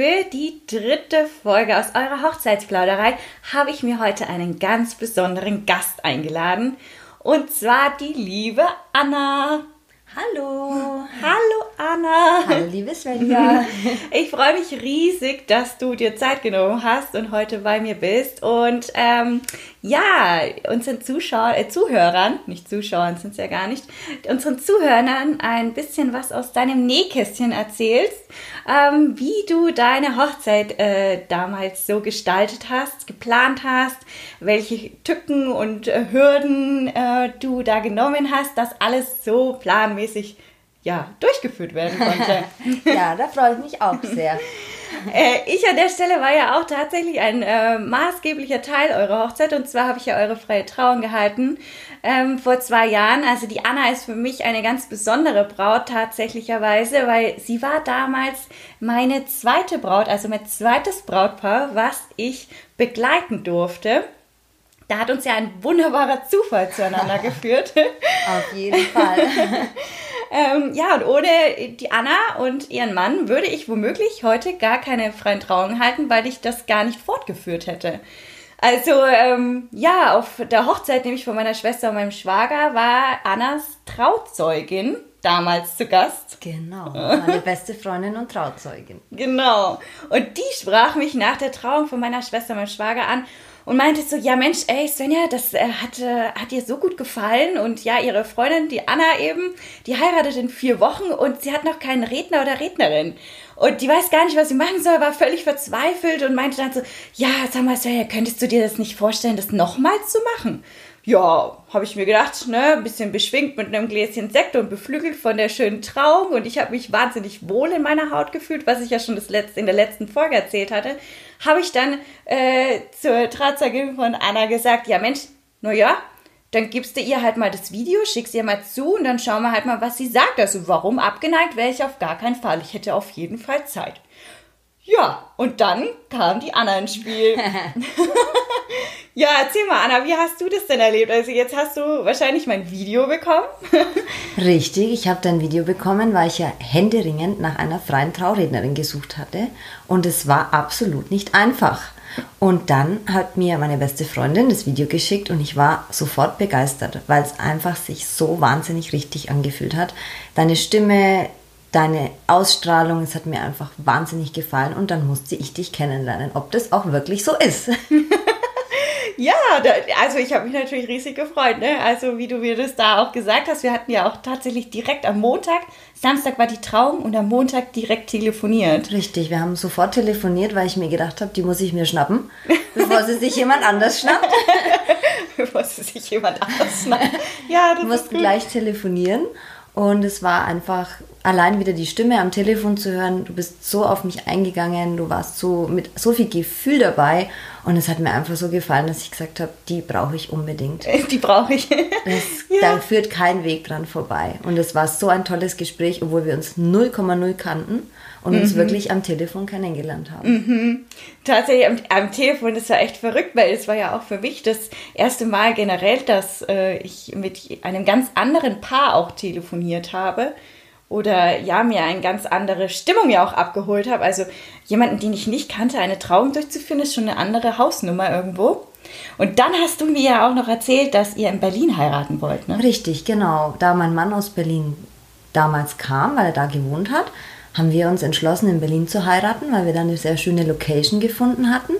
Für die dritte Folge aus eurer Hochzeitsplauderei habe ich mir heute einen ganz besonderen Gast eingeladen. Und zwar die liebe Anna. Hallo. Hallo Anna. Hallo liebe Svenja. Ich freue mich riesig, dass du dir Zeit genommen hast und heute bei mir bist. Und ähm, ja, unseren Zuschauern, äh, Zuhörern, nicht Zuschauern sind es ja gar nicht, unseren Zuhörern ein bisschen was aus deinem Nähkästchen erzählst, ähm, wie du deine Hochzeit äh, damals so gestaltet hast, geplant hast, welche Tücken und äh, Hürden äh, du da genommen hast, dass alles so planmäßig ja, durchgeführt werden konnte. ja, da freue ich mich auch sehr. Äh, ich an der Stelle war ja auch tatsächlich ein äh, maßgeblicher Teil eurer Hochzeit und zwar habe ich ja eure freie Trauung gehalten ähm, vor zwei Jahren. Also die Anna ist für mich eine ganz besondere Braut tatsächlicherweise, weil sie war damals meine zweite Braut, also mein zweites Brautpaar, was ich begleiten durfte. Da hat uns ja ein wunderbarer Zufall zueinander geführt. Auf jeden Fall. Ähm, ja, und ohne die Anna und ihren Mann würde ich womöglich heute gar keine freien Trauungen halten, weil ich das gar nicht fortgeführt hätte. Also ähm, ja, auf der Hochzeit nämlich von meiner Schwester und meinem Schwager war Annas Trauzeugin damals zu Gast. Genau, meine beste Freundin und Trauzeugin. Genau. Und die sprach mich nach der Trauung von meiner Schwester und meinem Schwager an und meinte so, ja Mensch, ey Svenja, das äh, hat, äh, hat ihr so gut gefallen und ja, ihre Freundin, die Anna eben, die heiratet in vier Wochen und sie hat noch keinen Redner oder Rednerin. Und die weiß gar nicht, was sie machen soll, war völlig verzweifelt und meinte dann so, ja, sag mal Svenja, könntest du dir das nicht vorstellen, das nochmals zu machen? Ja, habe ich mir gedacht, ne, ein bisschen beschwingt mit einem Gläschen Sekt und beflügelt von der schönen Trauung und ich habe mich wahnsinnig wohl in meiner Haut gefühlt, was ich ja schon das letzte, in der letzten Folge erzählt hatte, habe ich dann äh, zur Trauzeugin von Anna gesagt, ja Mensch, na ja, dann gibst du ihr halt mal das Video, schickst ihr mal zu und dann schauen wir halt mal, was sie sagt. Also warum abgeneigt wäre ich auf gar keinen Fall. Ich hätte auf jeden Fall Zeit. Ja, und dann kam die Anna ins Spiel. ja, erzähl mal, Anna, wie hast du das denn erlebt? Also jetzt hast du wahrscheinlich mein Video bekommen. Richtig, ich habe dein Video bekommen, weil ich ja händeringend nach einer freien Traurednerin gesucht hatte. Und es war absolut nicht einfach. Und dann hat mir meine beste Freundin das Video geschickt und ich war sofort begeistert, weil es einfach sich so wahnsinnig richtig angefühlt hat. Deine Stimme, deine Ausstrahlung, es hat mir einfach wahnsinnig gefallen und dann musste ich dich kennenlernen, ob das auch wirklich so ist. ja, da, also ich habe mich natürlich riesig gefreut, ne? Also wie du mir das da auch gesagt hast, wir hatten ja auch tatsächlich direkt am Montag, Samstag war die Trauung und am Montag direkt telefoniert. Richtig, wir haben sofort telefoniert, weil ich mir gedacht habe, die muss ich mir schnappen, bevor sie sich jemand anders schnappt. bevor sie sich jemand anders schnappt. Ja, das wir mussten gleich telefonieren und es war einfach allein wieder die Stimme am Telefon zu hören. Du bist so auf mich eingegangen, du warst so mit so viel Gefühl dabei. Und es hat mir einfach so gefallen, dass ich gesagt habe, die brauche ich unbedingt. Die brauche ich. Das, ja. Da führt kein Weg dran vorbei. Und es war so ein tolles Gespräch, obwohl wir uns 0,0 kannten und uns mhm. wirklich am Telefon kennengelernt haben. Mhm. Tatsächlich am, am, Telefon, das war echt verrückt, weil es war ja auch für mich das erste Mal generell, dass äh, ich mit einem ganz anderen Paar auch telefoniert habe oder ja, mir eine ganz andere Stimmung ja auch abgeholt habe. Also jemanden, den ich nicht kannte, eine Trauung durchzuführen, ist schon eine andere Hausnummer irgendwo. Und dann hast du mir ja auch noch erzählt, dass ihr in Berlin heiraten wollt, ne? Richtig, genau. Da mein Mann aus Berlin damals kam, weil er da gewohnt hat, haben wir uns entschlossen, in Berlin zu heiraten, weil wir dann eine sehr schöne Location gefunden hatten.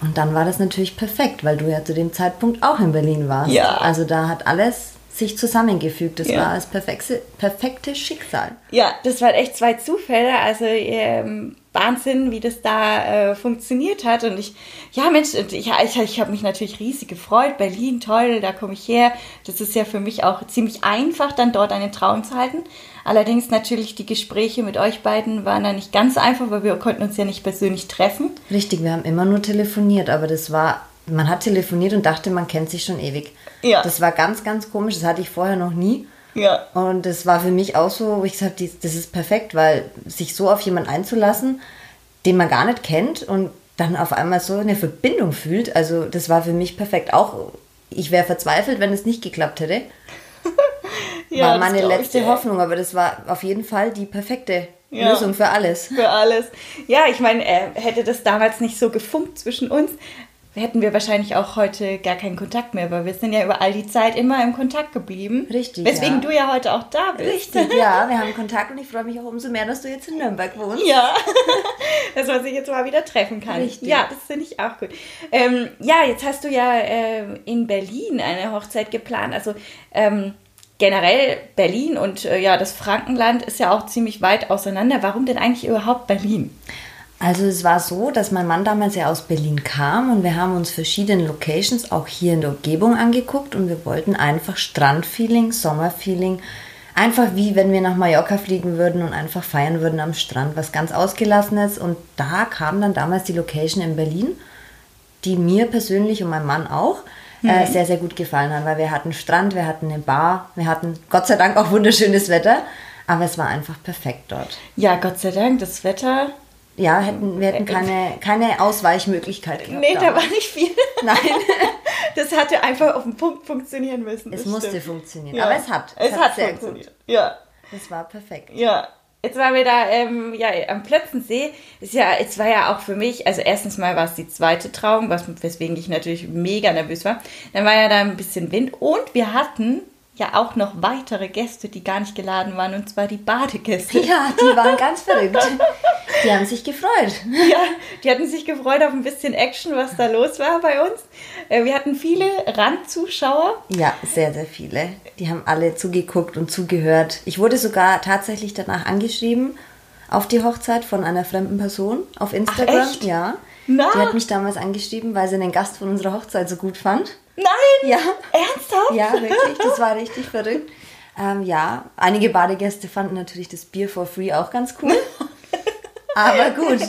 Und dann war das natürlich perfekt, weil du ja zu dem Zeitpunkt auch in Berlin warst. Ja. Also da hat alles sich zusammengefügt. Das ja. war das perfekte, perfekte Schicksal. Ja, das waren echt zwei Zufälle. Also ähm, Wahnsinn, wie das da äh, funktioniert hat. Und ich, ja Mensch, ich, ich, ich habe mich natürlich riesig gefreut. Berlin, toll, da komme ich her. Das ist ja für mich auch ziemlich einfach, dann dort einen Traum zu halten. Allerdings natürlich die Gespräche mit euch beiden waren da nicht ganz einfach, weil wir konnten uns ja nicht persönlich treffen. Richtig, wir haben immer nur telefoniert, aber das war, man hat telefoniert und dachte, man kennt sich schon ewig. Ja. Das war ganz, ganz komisch, das hatte ich vorher noch nie. Ja. Und das war für mich auch so, wo ich gesagt habe, das ist perfekt, weil sich so auf jemanden einzulassen, den man gar nicht kennt und dann auf einmal so eine Verbindung fühlt, also das war für mich perfekt. Auch ich wäre verzweifelt, wenn es nicht geklappt hätte. Ja, war meine ich letzte. Hoffnung, aber das war auf jeden Fall die perfekte Ja. Lösung für alles. Für alles. Ja, ich meine, äh, hätte das damals nicht so gefunkt zwischen uns, hätten wir wahrscheinlich auch heute gar keinen Kontakt mehr, weil wir sind ja über all die Zeit immer im Kontakt geblieben. Richtig, Weswegen ja. du ja heute auch da bist. Richtig, ja, wir haben Kontakt und ich freue mich auch umso mehr, dass du jetzt in Nürnberg wohnst. Ja, dass man sich jetzt mal wieder treffen kann. Richtig. Ja, das finde ich auch gut. Ähm, ja, jetzt hast du ja äh, in Berlin eine Hochzeit geplant. Also ähm, generell Berlin und äh, ja, das Frankenland ist ja auch ziemlich weit auseinander. Warum denn eigentlich überhaupt Berlin? Also es war so, dass mein Mann damals ja aus Berlin kam und wir haben uns verschiedene Locations auch hier in der Umgebung angeguckt und wir wollten einfach Strandfeeling, Sommerfeeling, einfach wie wenn wir nach Mallorca fliegen würden und einfach feiern würden am Strand, was ganz ausgelassenes und da kam dann damals die Location in Berlin, die mir persönlich und meinem Mann auch äh, sehr, sehr gut gefallen hat, weil wir hatten Strand, wir hatten eine Bar, wir hatten Gott sei Dank auch wunderschönes Wetter, aber es war einfach perfekt dort. Ja, Gott sei Dank, das Wetter. Ja, hätten, wir hätten keine, keine Ausweichmöglichkeit gehabt. Nee, da damals. war nicht viel. Nein, Das hatte einfach auf den Punkt funktionieren müssen. es musste stimmt. funktionieren. Ja. Aber es hat. Es, hat, sehr funktioniert. gut. Ja. Es war perfekt. Ja, jetzt waren wir da ähm, ja, am Plötzensee. Ist ja, es war ja auch für mich, also erstens mal war es die zweite Trauung, was, weswegen ich natürlich mega nervös war. Dann war ja da ein bisschen Wind und wir hatten ja auch noch weitere Gäste, die gar nicht geladen waren, und zwar die Badegäste. Ja, die waren ganz verrückt. Die haben sich gefreut. Ja, die hatten sich gefreut auf ein bisschen Action, was da los war bei uns. Äh, Wir hatten viele Randzuschauer. Ja, sehr, sehr viele. Die haben alle zugeguckt und zugehört. Ich wurde sogar tatsächlich danach angeschrieben auf die Hochzeit von einer fremden Person auf Instagram. echt? Ja. Na? Die hat mich damals angeschrieben, weil sie einen Gast von unserer Hochzeit so gut fand. Nein! Ja. Ernsthaft? Ja, wirklich, das war richtig verrückt. Ähm, ja, einige Badegäste fanden natürlich das Bier for free auch ganz cool. Aber gut.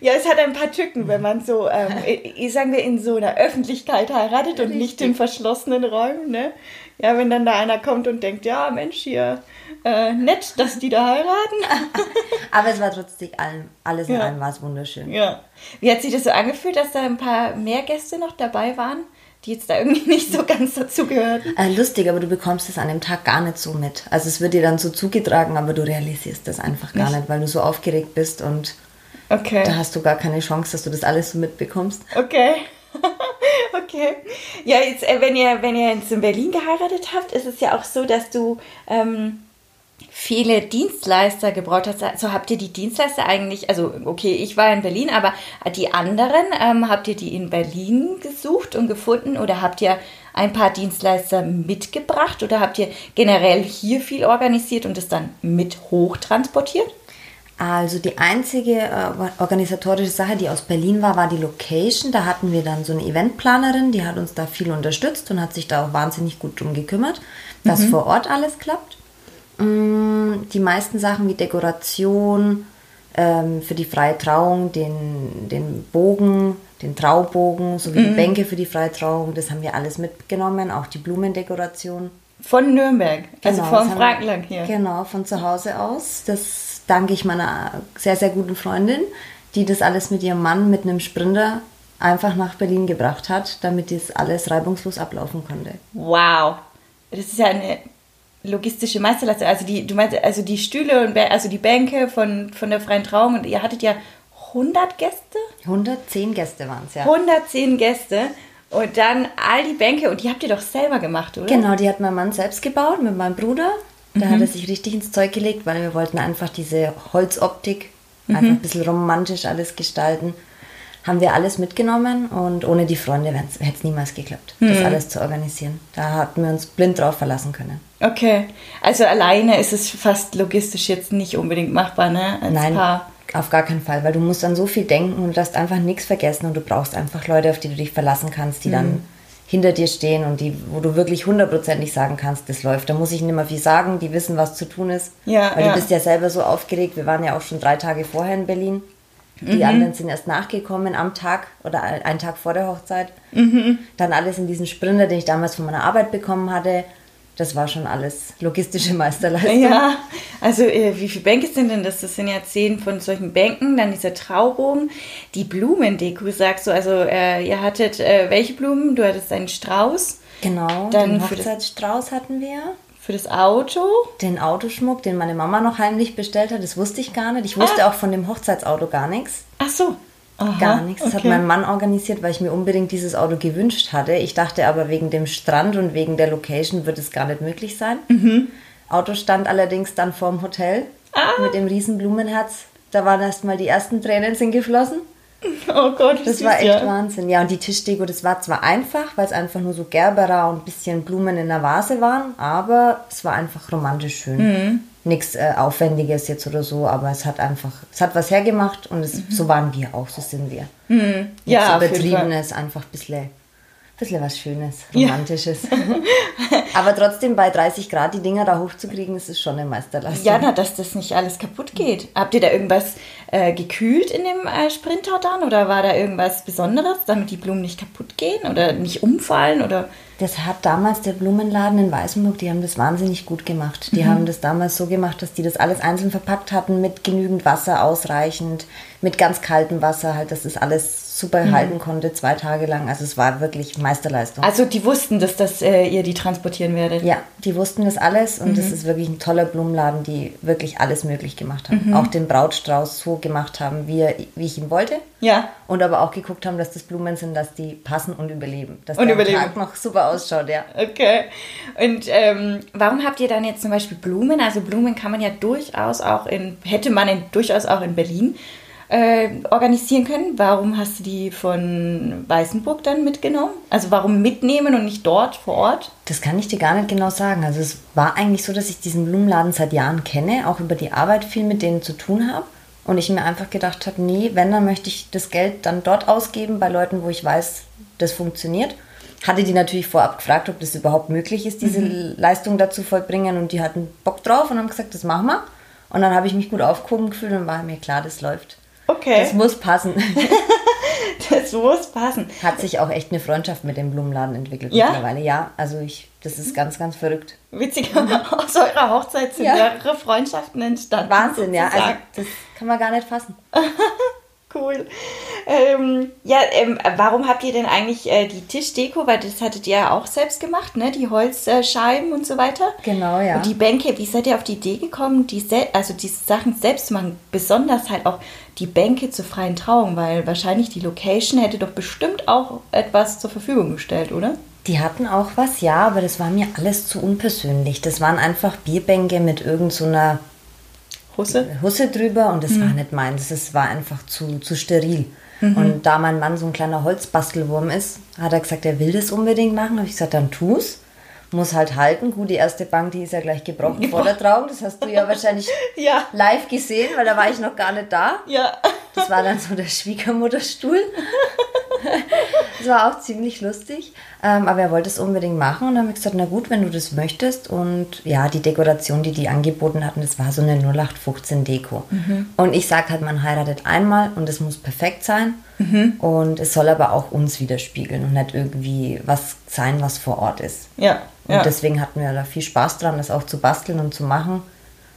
Ja, es hat ein paar Tücken, wenn man so, ähm, ich sagen wir, in so einer Öffentlichkeit heiratet und nicht in verschlossenen Räumen, ne? Ja, wenn dann da einer kommt und denkt, ja, Mensch, hier, äh, nett, dass die da heiraten. Aber es war trotzdem allem, alles in Ja. allem war es wunderschön. Ja. Wie hat sich das so angefühlt, dass da ein paar mehr Gäste noch dabei waren, die jetzt da irgendwie nicht so ganz dazu gehörten? Äh, lustig, aber du bekommst es an dem Tag gar nicht so mit. Also es wird dir dann so zugetragen, aber du realisierst das einfach gar Nicht? nicht, weil du so aufgeregt bist und Okay. da hast du gar keine Chance, dass du das alles so mitbekommst. Okay. okay. Ja, jetzt, äh, wenn ihr, wenn ihr jetzt in Berlin geheiratet habt, ist es ja auch so, dass du ähm, viele Dienstleister gebraut hast. Also habt ihr die Dienstleister eigentlich, also okay, ich war in Berlin, aber die anderen, ähm, habt ihr die in Berlin gesucht und gefunden oder habt ihr ein paar Dienstleister mitgebracht oder habt ihr generell hier viel organisiert und es dann mit hochtransportiert? Also die einzige äh, organisatorische Sache, die aus Berlin war, war die Location. Da hatten wir dann so eine Eventplanerin, die hat uns da viel unterstützt und hat sich da auch wahnsinnig gut drum gekümmert, dass vor Ort alles klappt. Mm, Die meisten Sachen wie Dekoration ähm, für die freie Trauung, den, den Bogen, den Traubogen sowie die Bänke für die freie Trauung, das haben wir alles mitgenommen, auch die Blumendekoration. Von Nürnberg, also Genau, vom Frankenland hier. Genau, von zu Hause aus. Das danke ich meiner sehr, sehr guten Freundin, die das alles mit ihrem Mann mit einem Sprinter einfach nach Berlin gebracht hat, damit das alles reibungslos ablaufen konnte. Wow. Das ist ja eine logistische Meisterleistung. Also die, du meinst, also die Stühle und also die Bänke von, von der freien Trauung und ihr hattet ja 100 Gäste? 110 Gäste waren es, ja. 110 Gäste und dann all die Bänke und die habt ihr doch selber gemacht, oder? Genau, die hat mein Mann selbst gebaut mit meinem Bruder. Da hat er sich richtig ins Zeug gelegt, weil wir wollten einfach diese Holzoptik, einfach ein bisschen romantisch alles gestalten. Haben wir alles mitgenommen und ohne die Freunde hätte es niemals geklappt, das alles zu organisieren. Da hatten wir uns blind drauf verlassen können. Okay. Also alleine ist es fast logistisch jetzt nicht unbedingt machbar, ne? Als Nein, Paar. Auf gar keinen Fall, weil du musst an so viel denken und du darfst einfach nichts vergessen und du brauchst einfach Leute, auf die du dich verlassen kannst, die dann hinter dir stehen und die, wo du wirklich hundertprozentig sagen kannst, das läuft. Da muss ich nicht mehr viel sagen, die wissen, was zu tun ist. Ja, weil ja. du bist ja selber so aufgeregt. Wir waren ja auch schon drei Tage vorher in Berlin. Die anderen sind erst nachgekommen am Tag oder einen Tag vor der Hochzeit. Dann alles in diesen Sprinter, den ich damals von meiner Arbeit bekommen hatte. Das war schon alles logistische Meisterleistung. Ja, also äh, wie viele Bänke sind denn das? Das sind ja zehn von solchen Bänken, dann dieser Traubogen, die Blumendeko, sagst du. Also äh, ihr hattet äh, welche Blumen? Du hattest einen Strauß Genau, Dann den Hochzeitsstrauß hatten wir. Für das Auto. Den Autoschmuck, den meine Mama noch heimlich bestellt hat, das wusste ich gar nicht. Ich wusste auch von dem Hochzeitsauto gar nichts. Ach so. Aha, Gar nichts. Das hat okay. mein Mann organisiert, weil ich mir unbedingt dieses Auto gewünscht hatte. Ich dachte aber, wegen dem Strand und wegen der Location wird es gar nicht möglich sein. Mhm. Auto stand allerdings dann vorm Hotel Ah. mit dem riesen Blumenherz. Da waren erst mal die ersten Tränen sind geflossen. Oh Gott, Das süß, war echt ja. Wahnsinn. Ja, und die Tischdeko, das war zwar einfach, weil es einfach nur so Gerbera und ein bisschen Blumen in der Vase waren, aber es war einfach romantisch schön. Mhm. Nichts äh, Aufwendiges jetzt oder so, aber es hat einfach, es hat was hergemacht und es, so waren wir auch, so sind wir. Mhm. Ja, Nichts. Übertriebenes, einfach ein bisschen, bisschen was Schönes, Ja. Romantisches. aber trotzdem bei 30 Grad die Dinger da hochzukriegen, das ist schon eine Meisterleistung. Ja, na, dass das nicht alles kaputt geht. Habt ihr da irgendwas äh, gekühlt in dem äh, Sprinter dann? Oder war da irgendwas Besonderes, damit die Blumen nicht kaputt gehen oder nicht umfallen? Oder Das hat damals der Blumenladen in Weißenburg, die haben das wahnsinnig gut gemacht. Die haben das damals so gemacht, dass die das alles einzeln verpackt hatten, mit genügend Wasser ausreichend, mit ganz kaltem Wasser, halt, dass das alles super halten konnte, zwei Tage lang. Also es war wirklich Meisterleistung. also die wussten, dass das, äh, ihr die transportieren werdet. ja, die wussten das alles und das ist wirklich ein toller Blumenladen, die wirklich alles möglich gemacht haben. Auch den Brautstrauß so gemacht haben, wie, er, wie ich ihn wollte. Ja. Und aber auch geguckt haben, dass das Blumen sind, dass die passen und überleben. Dass Und der überleben. Tag noch super ausschaut, ja. Okay. Und ähm, warum habt ihr dann jetzt zum Beispiel Blumen? Also Blumen kann man ja durchaus auch in, hätte man in, durchaus auch in Berlin äh, organisieren können. Warum hast du die von Weißenburg dann mitgenommen? Also warum mitnehmen und nicht dort vor Ort? Das kann ich dir gar nicht genau sagen. Also es war eigentlich so, dass ich diesen Blumenladen seit Jahren kenne, auch über die Arbeit viel mit denen zu tun habe. Und ich mir einfach gedacht habe, nee, wenn, dann möchte ich das Geld dann dort ausgeben, bei Leuten, wo ich weiß, das funktioniert. Hatte die natürlich vorab gefragt, ob das überhaupt möglich ist, diese Leistung dazu vollbringen. Und die hatten Bock drauf und haben gesagt, das machen wir. Und dann habe ich mich gut aufgehoben gefühlt und war mir klar, das läuft. Okay. Das muss passen. Das muss passen. Hat sich auch echt eine Freundschaft mit dem Blumenladen entwickelt Ja? mittlerweile. Ja, also ich, das ist ganz, ganz verrückt. Witzig, aus eurer Hochzeit sind Ja. mehrere Freundschaften entstanden. Wahnsinn, ja. Also sozusagen. das kann man gar nicht fassen. Cool. Ähm, ja, ähm, warum habt ihr denn eigentlich äh, die Tischdeko? Weil das hattet ihr ja auch selbst gemacht, ne? Die Holzscheiben und so weiter. Genau, ja. Und die Bänke, wie seid ihr auf die Idee gekommen, die also diese Sachen selbst zu machen? Besonders halt auch die Bänke zur freien Trauung, weil wahrscheinlich die Location hätte doch bestimmt auch etwas zur Verfügung gestellt, oder? Die hatten auch was, ja, aber das war mir alles zu unpersönlich. Das waren einfach Bierbänke mit irgendeiner so einer Husse? Husse drüber und das war nicht meins. Das war einfach zu, zu steril. Und da mein Mann so ein kleiner Holzbastelwurm ist, hat er gesagt, er will das unbedingt machen. Habe ich gesagt, dann tu's. Muss halt halten. Gut, die erste Bank, die ist ja gleich gebrochen vor der Trauung. Das hast du ja wahrscheinlich Ja. live gesehen, weil da war ich noch gar nicht da. Ja. Das war dann so der Schwiegermutterstuhl. Das war auch ziemlich lustig. Ähm, aber er wollte es unbedingt machen und dann habe ich gesagt, na gut, wenn du das möchtest. Und ja, die Dekoration, die die angeboten hatten, das war so eine 0815 Deko. Und ich sage halt, man heiratet einmal und es muss perfekt sein. Und es soll aber auch uns widerspiegeln und nicht irgendwie was sein, was vor Ort ist. Ja. Und ja. deswegen hatten wir da viel Spaß dran, das auch zu basteln und zu machen.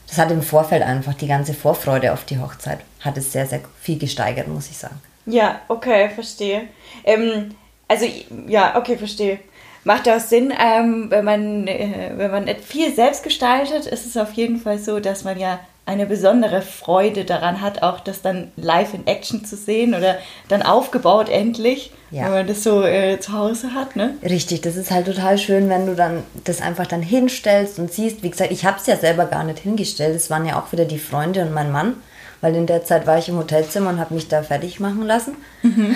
Das hat im Vorfeld einfach die ganze Vorfreude auf die Hochzeit, hat es sehr, sehr viel gesteigert, muss ich sagen. Ja, okay, verstehe. Ähm, also, ja, okay, verstehe. Macht auch Sinn, ähm, wenn man, äh, wenn man viel selbst gestaltet, ist es auf jeden Fall so, dass man ja eine besondere Freude daran hat, auch das dann live in Action zu sehen oder dann aufgebaut endlich, Ja. wenn man das so äh, zu Hause hat, ne? Richtig, das ist halt total schön, wenn du dann das einfach dann hinstellst und siehst. Wie gesagt, ich habe es ja selber gar nicht hingestellt. Es waren ja auch wieder die Freunde und mein Mann. Weil in der Zeit war ich im Hotelzimmer und habe mich da fertig machen lassen. Mhm.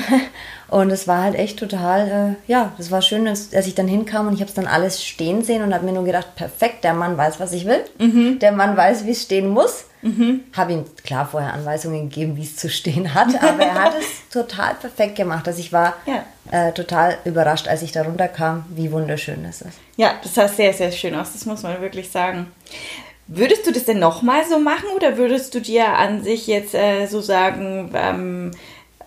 Und es war halt echt total, äh, ja, das war schön, als, als ich dann hinkam und ich habe es dann alles stehen sehen und habe mir nur gedacht, perfekt, der Mann weiß, was ich will. Mhm. Der Mann weiß, wie es stehen muss. Mhm. Habe ihm klar vorher Anweisungen gegeben, wie es zu stehen hat, aber er hat es total perfekt gemacht. Also ich war ja. äh, total überrascht, als ich da runterkam, wie wunderschön es ist. Ja, das sah sehr, sehr schön aus, das muss man wirklich sagen. Würdest du das denn nochmal so machen oder würdest du dir an sich jetzt äh, so sagen, ähm,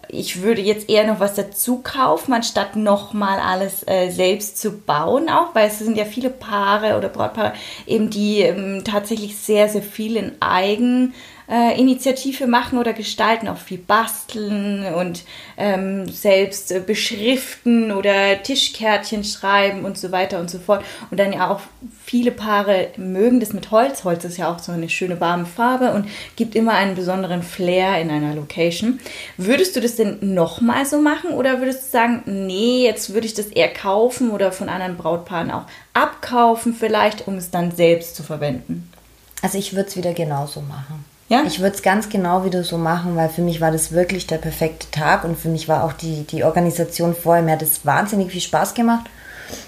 ich würde jetzt eher noch was dazu kaufen, anstatt nochmal alles äh, selbst zu bauen auch, weil es sind ja viele Paare oder Brautpaare eben, die ähm, tatsächlich sehr, sehr viel in Eigen äh, Initiative machen oder gestalten, auch viel basteln und ähm, selbst äh, beschriften oder Tischkärtchen schreiben und so weiter und so fort. Und dann ja auch viele Paare mögen das mit Holz. Holz ist ja auch so eine schöne warme Farbe und gibt immer einen besonderen Flair in einer Location. Würdest du das denn nochmal so machen oder würdest du sagen, nee, jetzt würde ich das eher kaufen oder von anderen Brautpaaren auch abkaufen vielleicht, um es dann selbst zu verwenden? Also ich würde es wieder genauso machen. Ja? Ich würde es ganz genau wieder so machen, weil für mich war das wirklich der perfekte Tag und für mich war auch die, die Organisation vorher, mir hat es wahnsinnig viel Spaß gemacht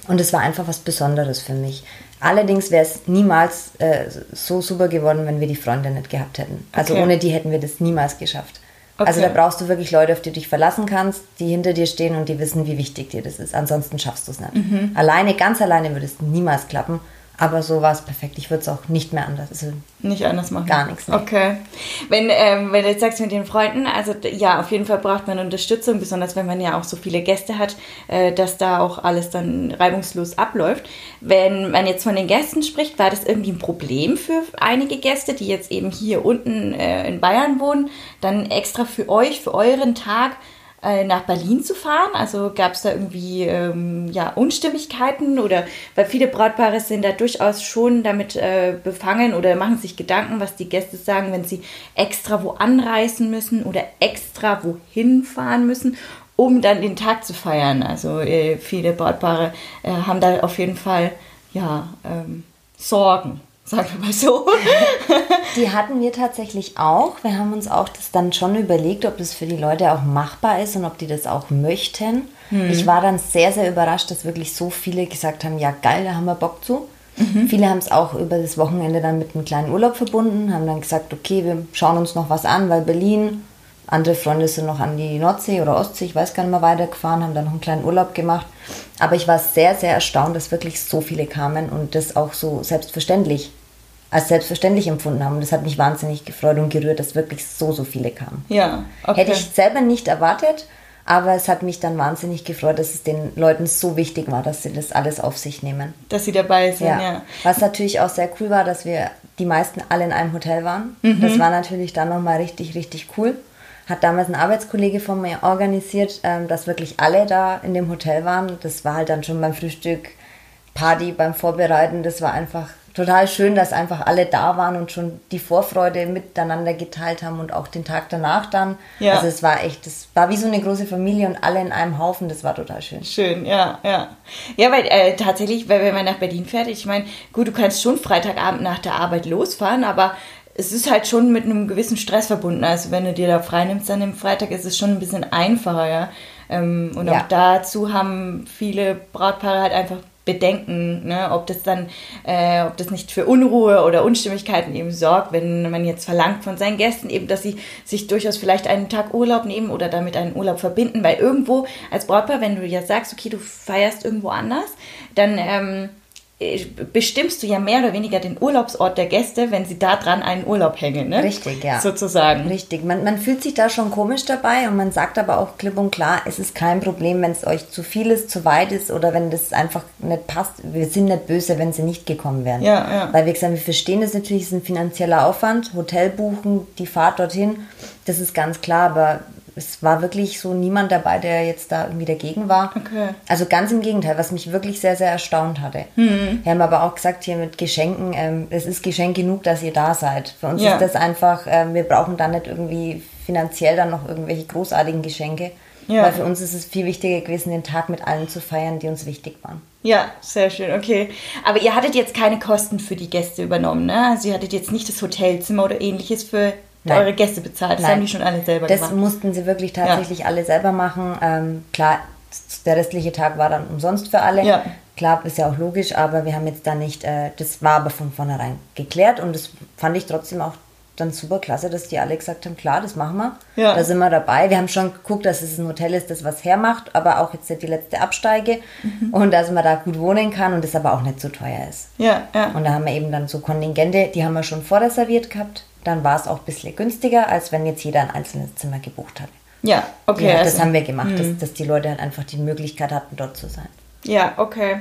und es war einfach was Besonderes für mich. Allerdings wäre es niemals äh, so super geworden, wenn wir die Freunde nicht gehabt hätten. Also okay. ohne die hätten wir das niemals geschafft. Okay. Also da brauchst du wirklich Leute, auf die du dich verlassen kannst, die hinter dir stehen und die wissen, wie wichtig dir das ist. Ansonsten schaffst du es nicht. Mhm. Alleine, ganz alleine würde es niemals klappen. Aber so war es perfekt. Ich würde es auch nicht mehr anders. Also nicht anders machen. Gar nichts. Mehr. Okay. Wenn, ähm, wenn du jetzt sagst mit den Freunden, also ja, auf jeden Fall braucht man Unterstützung, besonders wenn man ja auch so viele Gäste hat, äh, dass da auch alles dann reibungslos abläuft. Wenn man jetzt von den Gästen spricht, war das irgendwie ein Problem für einige Gäste, die jetzt eben hier unten äh, in Bayern wohnen, dann extra für euch, für euren Tag äh, nach Berlin zu fahren? Also gab es da irgendwie ähm, ja, Unstimmigkeiten oder weil viele Brautpaare sind da durchaus schon damit äh, befangen oder machen sich Gedanken, was die Gäste sagen, wenn sie extra wo anreisen müssen oder extra wohin fahren müssen, um dann den Tag zu feiern. Also äh, viele Brautpaare äh, haben da auf jeden Fall ja, ähm, Sorgen sagen wir mal so. die hatten wir tatsächlich auch. Wir haben uns auch das dann schon überlegt, ob das für die Leute auch machbar ist und ob die das auch möchten. Mhm. Ich war dann sehr, sehr überrascht, dass wirklich so viele gesagt haben, ja geil, da haben wir Bock zu. Mhm. Viele haben es auch über das Wochenende dann mit einem kleinen Urlaub verbunden, haben dann gesagt, okay, wir schauen uns noch was an, weil Berlin, andere Freunde sind noch an die Nordsee oder Ostsee, ich weiß gar nicht mehr, weitergefahren, haben dann noch einen kleinen Urlaub gemacht. Aber ich war sehr, sehr erstaunt, dass wirklich so viele kamen und das auch so selbstverständlich als selbstverständlich empfunden haben. Und das hat mich wahnsinnig gefreut und gerührt, dass wirklich so, so viele kamen. Ja, okay. Hätte ich selber nicht erwartet, aber es hat mich dann wahnsinnig gefreut, dass es den Leuten so wichtig war, dass sie das alles auf sich nehmen. Dass sie dabei sind, ja. ja. Was natürlich auch sehr cool war, dass wir die meisten alle in einem Hotel waren. Mhm. Das war natürlich dann nochmal richtig, richtig cool. Hat damals ein Arbeitskollege von mir organisiert, ähm, dass wirklich alle da in dem Hotel waren. Das war halt dann schon beim Frühstück, Party, beim Vorbereiten. Das war einfach total schön, dass einfach alle da waren und schon die Vorfreude miteinander geteilt haben und auch den Tag danach dann. Ja. Also es war echt, es war wie so eine große Familie und alle in einem Haufen, das war total schön. Schön, ja, ja. Ja, weil äh, tatsächlich, wenn man nach Berlin fährt, ich meine, gut, du kannst schon Freitagabend nach der Arbeit losfahren, aber es ist halt schon mit einem gewissen Stress verbunden. Also wenn du dir da frei nimmst an dem Freitag, ist es schon ein bisschen einfacher, ja. Ähm, und ja. auch dazu haben viele Brautpaare halt einfach Bedenken, ne? ob das dann, äh, ob das nicht für Unruhe oder Unstimmigkeiten eben sorgt, wenn man jetzt verlangt von seinen Gästen eben, dass sie sich durchaus vielleicht einen Tag Urlaub nehmen oder damit einen Urlaub verbinden, weil irgendwo als Brautpaar, wenn du ja sagst, okay, du feierst irgendwo anders, dann ähm, äh, bestimmst du ja mehr oder weniger den Urlaubsort der Gäste, wenn sie da dran einen Urlaub hängen, ne? Richtig, ja. Sozusagen. Richtig. Man, man fühlt sich da schon komisch dabei und man sagt aber auch klipp und klar, es ist kein Problem, wenn es euch zu viel ist, zu weit ist oder wenn das einfach nicht passt. Wir sind nicht böse, wenn sie nicht gekommen wären. Ja, ja. Weil wir gesagt wir verstehen das natürlich, es ist ein finanzieller Aufwand, Hotel buchen, die Fahrt dorthin, das ist ganz klar, aber es war wirklich so niemand dabei, der jetzt da irgendwie dagegen war. Okay. Also ganz im Gegenteil, was mich wirklich sehr, sehr erstaunt hatte. Mhm. Wir haben aber auch gesagt, hier mit Geschenken, ähm, es ist Geschenk genug, dass ihr da seid. Für uns ja. ist das einfach, äh, wir brauchen da nicht irgendwie finanziell dann noch irgendwelche großartigen Geschenke. Ja. Weil für uns ist es viel wichtiger gewesen, den Tag mit allen zu feiern, die uns wichtig waren. Ja, sehr schön, okay. Aber ihr hattet jetzt keine Kosten für die Gäste übernommen, ne? Also ihr hattet jetzt nicht das Hotelzimmer oder ähnliches für Nein. eure Gäste bezahlt. Das Nein. haben die schon alle selber Das gemacht. mussten sie wirklich tatsächlich alle selber machen. Ähm, klar, der restliche Tag war dann umsonst für alle. Ja. Klar, ist ja auch logisch, aber wir haben jetzt da nicht, äh, das war aber von vornherein geklärt und das fand ich trotzdem auch dann super klasse, dass die alle gesagt haben, klar, das machen wir. Ja. Da sind wir dabei. Wir haben schon geguckt, dass es ein Hotel ist, das was hermacht, aber auch jetzt nicht die letzte Absteige Mhm. und dass man da gut wohnen kann und das aber auch nicht so teuer ist. Ja, ja. Und da haben wir eben dann so Kontingente, die haben wir schon vorreserviert gehabt. Dann war es auch ein bisschen günstiger, als wenn jetzt jeder ein einzelnes Zimmer gebucht hatte. Ja, okay. ja, das also- haben wir gemacht, dass, dass die Leute halt einfach die Möglichkeit hatten, dort zu sein. Ja, okay.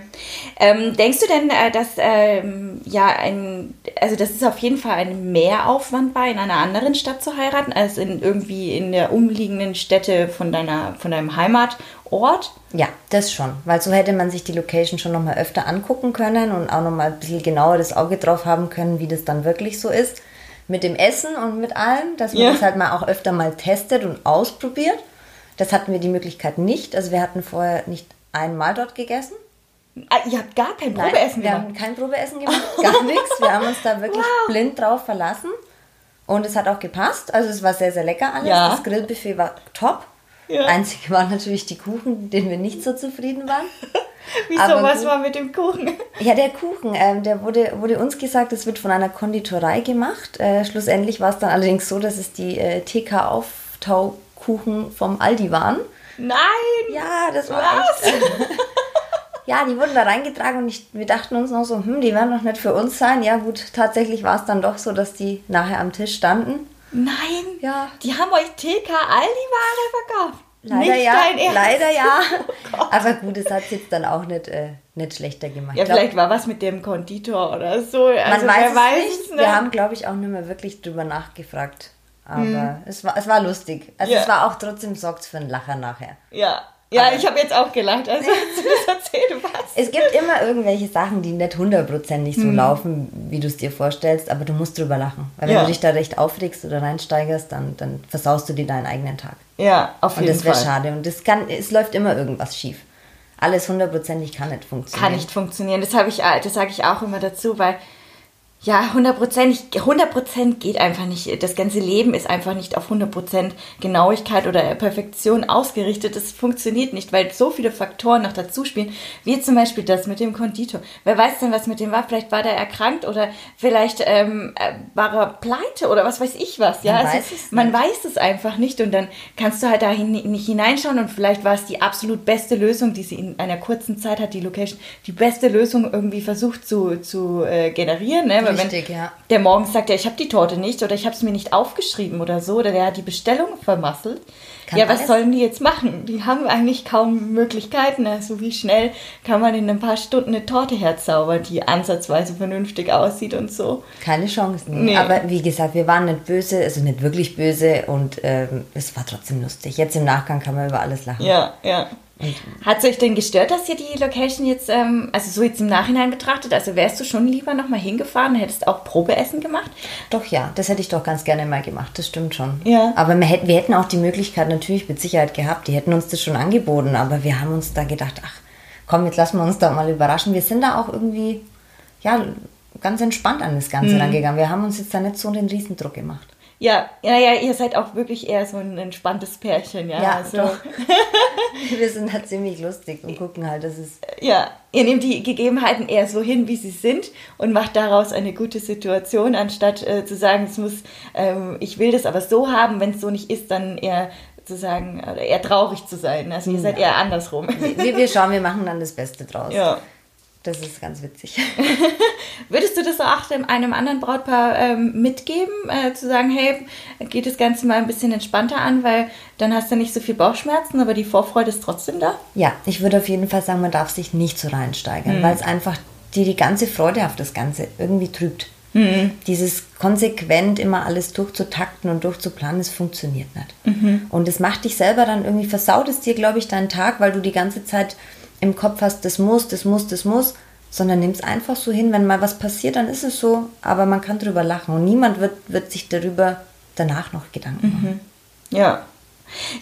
Ähm, denkst du denn, äh, dass ähm, ja ein, also das ist auf jeden Fall ein Mehraufwand war, in einer anderen Stadt zu heiraten, als in irgendwie in der umliegenden Stätte von deiner, von deinem Heimatort? Ja, das schon, weil so hätte man sich die Location schon nochmal öfter angucken können und auch nochmal ein bisschen genauer das Auge drauf haben können, wie das dann wirklich so ist. Mit dem Essen und mit allem, dass man Ja. das halt mal auch öfter mal testet und ausprobiert. Das hatten wir die Möglichkeit nicht. Also wir hatten vorher nicht einmal dort gegessen. Ah, ihr habt gar kein Nein, Probeessen wir gemacht. haben kein Probeessen gemacht, gar nichts. Wir haben uns da wirklich Wow. blind drauf verlassen. Und es hat auch gepasst. Also es war sehr, sehr lecker alles. Ja. Das Grillbuffet war top. Ja. Einzig waren natürlich die Kuchen, denen wir nicht so zufrieden waren. Wieso, aber was gut. war mit dem Kuchen? Ja, der Kuchen, ähm, der wurde, wurde uns gesagt, es wird von einer Konditorei gemacht. Äh, schlussendlich war es dann allerdings so, dass es die äh, TK-Auftaukuchen vom Aldi waren. Nein! Ja, das war Was? echt. ja, die wurden da reingetragen und ich, wir dachten uns noch so, hm, die werden doch nicht für uns sein. Ja, gut, tatsächlich war es dann doch so, dass die nachher am Tisch standen. Nein! Ja. Die haben euch TK Aldi-Ware verkauft. Leider Nicht ja, leider ja. Oh. Aber gut, es hat jetzt dann auch nicht, äh, nicht schlechter gemacht. Ja, glaub, vielleicht war was mit dem Konditor oder so. Man Also, weiß, wer es weiß nicht. ne? Wir haben, glaube ich, auch nicht mehr wirklich drüber nachgefragt. Aber es, war, es war lustig. Also Ja. es war auch trotzdem sorgt für einen Lacher nachher. Ja, ja Aber- ich habe jetzt auch gelacht, also als du das erzählt hast. Es gibt immer irgendwelche Sachen, die nicht hundertprozentig so laufen, wie du es dir vorstellst, aber du musst drüber lachen. Weil wenn Ja. du dich da recht aufregst oder reinsteigerst, dann, dann versaust du dir deinen eigenen Tag. Ja, auf Und jeden das wäre Fall. schade. Und das kann, es läuft immer irgendwas schief. Alles hundertprozentig kann nicht funktionieren. Kann nicht funktionieren. Das habe ich, das sage ich auch immer dazu, weil ja, 100%, 100% geht einfach nicht. Das ganze Leben ist einfach nicht auf 100% Genauigkeit oder Perfektion ausgerichtet. Das funktioniert nicht, weil so viele Faktoren noch dazu spielen, wie zum Beispiel das mit dem Konditor. Wer weiß denn, was mit dem war? Vielleicht war der erkrankt oder vielleicht ähm, äh, war er pleite oder was weiß ich was. Ja, Man also, weiß es man weiß es einfach nicht und dann kannst du halt da nicht hineinschauen und vielleicht war es die absolut beste Lösung, die sie in einer kurzen Zeit hat, die Location, die beste Lösung irgendwie versucht zu, zu äh, generieren. Ne? Wenn ja. der morgens sagt, ja, ich habe die Torte nicht oder ich habe es mir nicht aufgeschrieben oder so oder der hat die Bestellung vermasselt. Kann ja, was alles. sollen die jetzt machen? Die haben eigentlich kaum Möglichkeiten. Also wie schnell kann man in ein paar Stunden eine Torte herzaubern, die ansatzweise vernünftig aussieht und so. Keine Chance. Nee. Aber wie gesagt, wir waren nicht böse, also nicht wirklich böse und ähm, es war trotzdem lustig. Jetzt im Nachgang kann man über alles lachen. Ja, ja. Hat es euch denn gestört, dass ihr die Location jetzt, ähm, also so jetzt im Nachhinein betrachtet, also wärst du schon lieber nochmal hingefahren und hättest auch Probeessen gemacht? Doch, ja, das hätte ich doch ganz gerne mal gemacht, das stimmt schon. Ja. Aber wir hätten, wir hätten auch die Möglichkeit natürlich mit Sicherheit gehabt, die hätten uns das schon angeboten, aber wir haben uns da gedacht, ach komm, jetzt lassen wir uns da mal überraschen. Wir sind da auch irgendwie, ja, ganz entspannt an das Mhm. Ganze rangegangen. Wir haben uns jetzt da nicht so den Riesendruck gemacht. Ja, ja, ja, ihr seid auch wirklich eher so ein entspanntes Pärchen, ja. Ja, also, doch. wir sind da ziemlich lustig und gucken halt, dass es Ja, ihr nehmt die Gegebenheiten eher so hin, wie sie sind und macht daraus eine gute Situation, anstatt äh, zu sagen, es muss, ähm, ich will das aber so haben, wenn es so nicht ist, dann eher zu sagen, oder eher traurig zu sein. Also ihr seid eher andersrum. wir, wir schauen, wir machen dann das Beste draus. ja. Das ist ganz witzig. Würdest du das auch einem anderen Brautpaar ähm, mitgeben, äh, zu sagen, hey, geht das Ganze mal ein bisschen entspannter an, weil dann hast du nicht so viel Bauchschmerzen, aber die Vorfreude ist trotzdem da? Ja, ich würde auf jeden Fall sagen, man darf sich nicht so reinsteigern, weil es einfach die, die ganze Freude auf das Ganze irgendwie trübt. Dieses konsequent immer alles durchzutakten und durchzuplanen, das funktioniert nicht. Und es macht dich selber dann irgendwie, versaut es dir, glaube ich, deinen Tag, weil du die ganze Zeit im Kopf hast, das muss, das muss, das muss, sondern nimm es einfach so hin, wenn mal was passiert, dann ist es so, aber man kann drüber lachen und niemand wird, wird sich darüber danach noch Gedanken machen. Ja.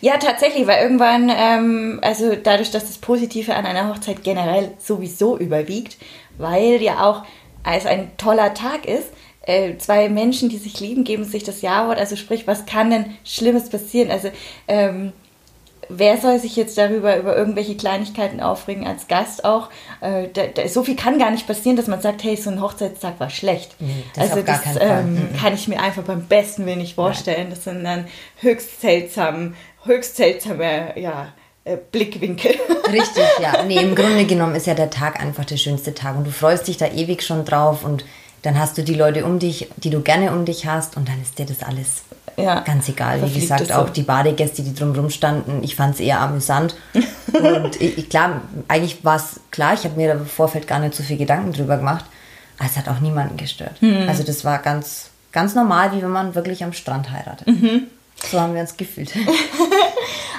Ja, tatsächlich, weil irgendwann, ähm, also dadurch, dass das Positive an einer Hochzeit generell sowieso überwiegt, weil ja auch als ein toller Tag ist, äh, zwei Menschen, die sich lieben, geben sich das Ja-Wort. Also sprich, was kann denn Schlimmes passieren? Also ähm, wer soll sich jetzt darüber über irgendwelche Kleinigkeiten aufregen als Gast auch? Äh, da, da, so viel kann gar nicht passieren, dass man sagt, hey, so ein Hochzeitstag war schlecht. Nee, das also das ähm, Mhm. kann ich mir einfach beim besten Willen nicht vorstellen. Das sind dann höchst seltsam, höchst seltsame, ja, äh, Blickwinkel. Richtig, ja. Nee, im Grunde genommen ist ja der Tag einfach der schönste Tag und du freust dich da ewig schon drauf und dann hast du die Leute um dich, die du gerne um dich hast und dann ist dir das alles Ja. ganz egal. Wie gesagt, es so. auch die Badegäste, die drumherum standen, ich fand es eher amüsant. und ich, klar, eigentlich war es klar, ich habe mir da im Vorfeld gar nicht so viel Gedanken drüber gemacht, aber es hat auch niemanden gestört. Hm. Also das war ganz, ganz normal, wie wenn man wirklich am Strand heiratet. Mhm. So haben wir uns gefühlt.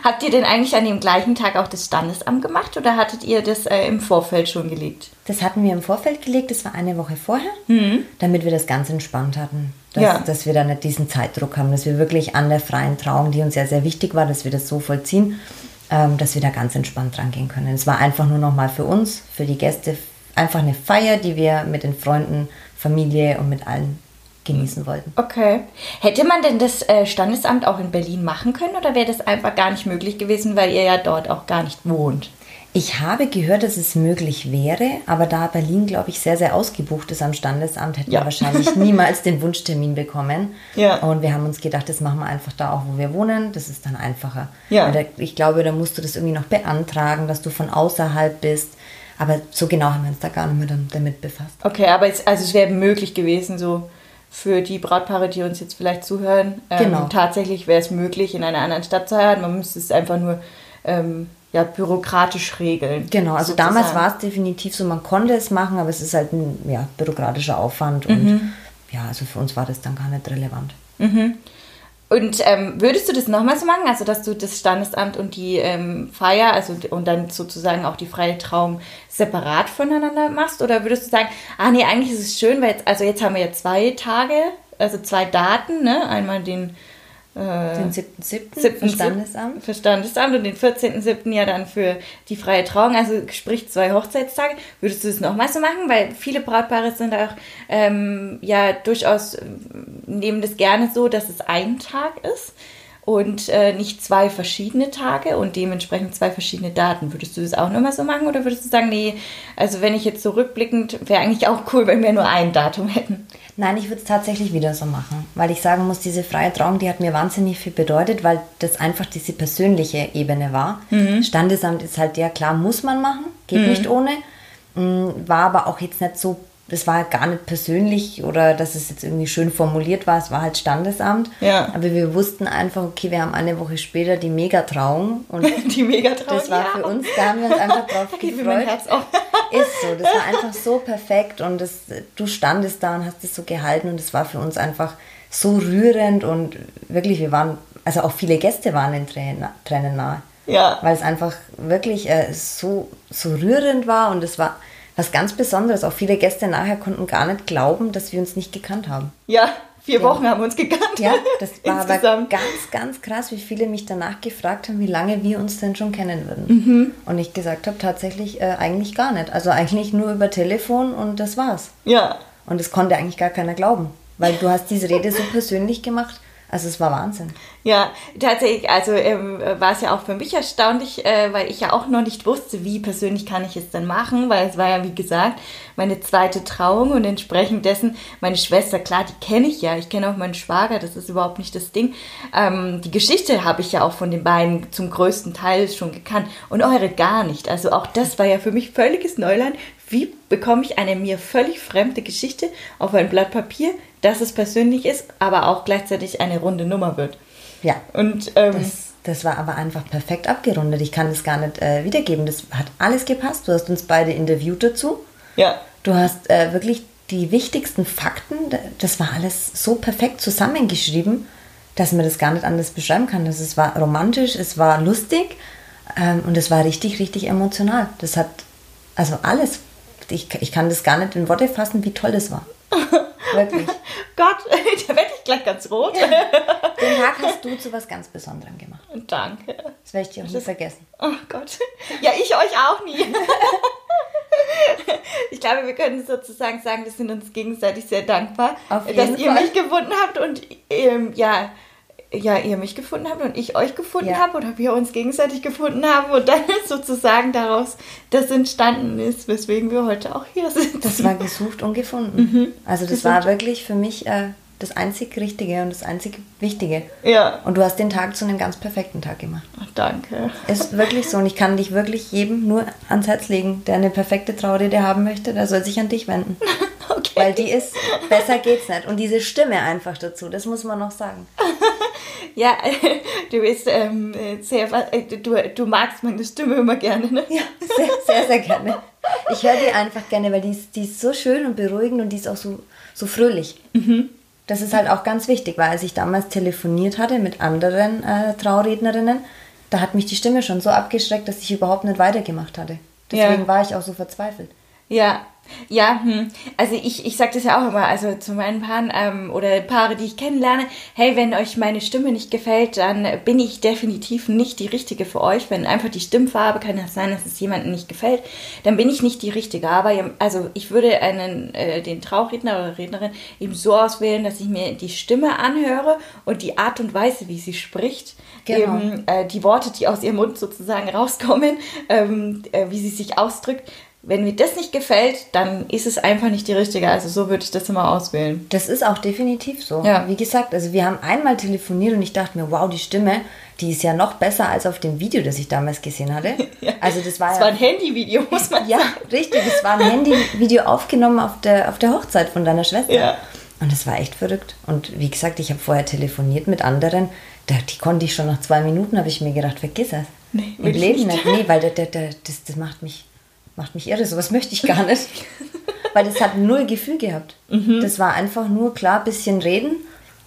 Habt ihr denn eigentlich an dem gleichen Tag auch das Standesamt gemacht oder hattet ihr das äh, im Vorfeld schon gelegt? Das hatten wir im Vorfeld gelegt, das war eine Woche vorher, damit wir das ganz entspannt hatten. Dass, Ja. dass wir da nicht diesen Zeitdruck haben, dass wir wirklich an der freien Trauung, die uns ja sehr wichtig war, dass wir das so vollziehen, ähm, dass wir da ganz entspannt rangehen können. Es war einfach nur nochmal für uns, für die Gäste, einfach eine Feier, die wir mit den Freunden, Familie und mit allen genießen wollten. Okay. Hätte man denn das äh, Standesamt auch in Berlin machen können oder wäre das einfach gar nicht möglich gewesen, weil ihr ja dort auch gar nicht wohnt? Ich habe gehört, dass es möglich wäre, aber da Berlin, glaube ich, sehr, sehr ausgebucht ist am Standesamt, hätten Ja. wir wahrscheinlich niemals den Wunschtermin bekommen. Ja. Und wir haben uns gedacht, das machen wir einfach da auch, wo wir wohnen. Das ist dann einfacher. Ja. Da, ich glaube, da musst du das irgendwie noch beantragen, dass du von außerhalb bist. Aber so genau haben wir uns da gar nicht mehr damit befasst. Okay, aber es, also es wäre möglich gewesen, so für die Brautpaare, die uns jetzt vielleicht zuhören. Ähm, Genau. Tatsächlich wäre es möglich, in einer anderen Stadt zu heiraten. Man müsste es einfach nur ähm, ja, bürokratisch regeln. Genau, also sozusagen. damals war es definitiv so, man konnte es machen, aber es ist halt ein ja, bürokratischer Aufwand. Mhm. Und ja, also für uns war das dann gar nicht relevant. Und ähm, würdest du das nochmal so machen? Also, dass du das Standesamt und die ähm, Feier, also und dann sozusagen auch die freie Trauung separat voneinander machst? Oder würdest du sagen, ah nee, eigentlich ist es schön, weil jetzt, also jetzt haben wir ja zwei Tage, also zwei Daten, ne? Einmal den Den 7.7. siebten für Standesamt. Für Standesamt und den 14.7. ja dann für die freie Trauung, also sprich zwei Hochzeitstage. Würdest du das nochmal so machen? Weil viele Brautpaare sind auch ähm, ja durchaus ähm, nehmen das gerne so, dass es ein Tag ist und äh, nicht zwei verschiedene Tage und dementsprechend zwei verschiedene Daten. Würdest du das auch nochmal so machen oder würdest du sagen, nee, also wenn ich jetzt so rückblickend, wäre eigentlich auch cool, wenn wir nur ein Datum hätten? Nein, ich würde es tatsächlich wieder so machen, weil ich sagen muss, diese freie Trauung, die hat mir wahnsinnig viel bedeutet, weil das einfach diese persönliche Ebene war. Standesamt ist halt, ja klar, muss man machen, geht nicht ohne, Mm, war aber auch jetzt nicht so, das war gar nicht persönlich oder dass es jetzt irgendwie schön formuliert war, es war halt Standesamt. Ja. Aber wir wussten einfach, okay, wir haben eine Woche später die Megatrauung und Die Megatrauung. das war ja. für uns, da haben wir uns einfach drauf gefreut. Ist so, das war einfach so perfekt und das, du standest da und hast es so gehalten und es war für uns einfach so rührend und wirklich, wir waren, also auch viele Gäste waren in Tränen, Tränen nahe. Ja. Weil es einfach wirklich äh, so, so rührend war und es war was ganz Besonderes. Auch viele Gäste nachher konnten gar nicht glauben, dass wir uns nicht gekannt haben. Ja, vier Wochen haben wir uns gekannt. Ja, das war aber ganz, ganz krass, wie viele mich danach gefragt haben, wie lange wir uns denn schon kennen würden. Mhm. Und ich gesagt habe, tatsächlich äh, eigentlich gar nicht. Also eigentlich nur über Telefon und das war's. Ja. Und das konnte eigentlich gar keiner glauben, weil du hast diese Rede so persönlich gemacht. Also es war Wahnsinn. Ja, tatsächlich, also ähm, war es ja auch für mich erstaunlich, äh, weil ich ja auch noch nicht wusste, wie persönlich kann ich es denn machen, weil es war ja, wie gesagt, meine zweite Trauung und entsprechend dessen, meine Schwester, klar, die kenne ich ja, ich kenne auch meinen Schwager, das ist überhaupt nicht das Ding. Ähm, die Geschichte habe ich ja auch von den beiden zum größten Teil schon gekannt und eure gar nicht. Also auch das war ja für mich völliges Neuland. Wie bekomme ich eine mir völlig fremde Geschichte auf ein Blatt Papier, dass es persönlich ist, aber auch gleichzeitig eine runde Nummer wird? Ja. Und ähm, Das, das war aber einfach perfekt abgerundet. Ich kann das gar nicht äh, wiedergeben. Das hat alles gepasst. Du hast uns beide interviewt dazu. ja, Du hast äh, wirklich die wichtigsten Fakten, das war alles so perfekt zusammengeschrieben, dass man das gar nicht anders beschreiben kann. Das, es war romantisch, es war lustig ähm, und es war richtig, richtig emotional. Das hat, also alles, ich, ich kann das gar nicht in Worte fassen, wie toll das war. Wirklich. Gott, da werde ich gleich ganz rot. Den Tag hast du zu was ganz Besonderem gemacht. Danke. Das werde ich dir auch nie vergessen. Oh Gott. Ja, ich euch auch nie. ich glaube, wir können sozusagen sagen, wir sind uns gegenseitig sehr dankbar, dass ihr mich gefunden habt und ähm, ja, ja, ihr mich gefunden habt und ich euch gefunden Ja. habe oder wir uns gegenseitig gefunden haben und dann sozusagen daraus das entstanden ist, weswegen wir heute auch hier sind. Das war gesucht und gefunden. Also das Gesucht. war wirklich für mich äh, das einzig Richtige und das einzig Wichtige. ja, Und du hast den Tag zu einem ganz perfekten Tag gemacht. Ach, danke. Ist wirklich so und ich kann dich wirklich jedem nur ans Herz legen, der eine perfekte Traurede haben möchte, der soll sich an dich wenden. Okay. Weil die ist, besser geht's nicht. Und diese Stimme einfach dazu, das muss man noch sagen. Ja, du bist ähm, sehr, äh, du, du magst meine Stimme immer gerne, ne? Ja, sehr, sehr, sehr gerne. Ich höre die einfach gerne, weil die ist, die ist so schön und beruhigend und die ist auch so, so fröhlich. Das ist halt auch ganz wichtig, weil als ich damals telefoniert hatte mit anderen äh, Traurednerinnen, da hat mich die Stimme schon so abgeschreckt, dass ich überhaupt nicht weitergemacht hatte. Deswegen Ja. war ich auch so verzweifelt. Ja, ja, hm. also ich, ich sage das ja auch immer, also zu meinen Paaren ähm, oder Paare, die ich kennenlerne, hey, wenn euch meine Stimme nicht gefällt, dann bin ich definitiv nicht die Richtige für euch. Wenn einfach die Stimmfarbe, kann das sein, dass es jemandem nicht gefällt, dann bin ich nicht die Richtige. Aber also ich würde einen, äh, den Trauredner oder Rednerin eben so auswählen, dass ich mir die Stimme anhöre und die Art und Weise, wie sie spricht, Genau. eben äh, die Worte, die aus ihrem Mund sozusagen rauskommen, ähm, äh, wie sie sich ausdrückt. Wenn mir das nicht gefällt, dann ist es einfach nicht die richtige. Also so würde ich das immer auswählen. Das ist auch definitiv so. Ja. Wie gesagt, also wir haben einmal telefoniert und ich dachte mir, wow, die Stimme, die ist ja noch besser als auf dem Video, das ich damals gesehen hatte. Also das war Das ja war ein Handyvideo, muss man Ja, sagen. richtig. Es war ein Handyvideo aufgenommen auf der, auf der Hochzeit von deiner Schwester. Ja. Und das war echt verrückt. Und wie gesagt, ich habe vorher telefoniert mit anderen. Da, die konnte ich schon nach zwei Minuten, habe ich mir gedacht, vergiss es. Nee, Im Leben nicht. nicht. Nee, weil der, der, das, das macht, mich, macht mich irre. Sowas möchte ich gar nicht. weil das hat null Gefühl gehabt. Mhm. Das war einfach nur klar, bisschen reden.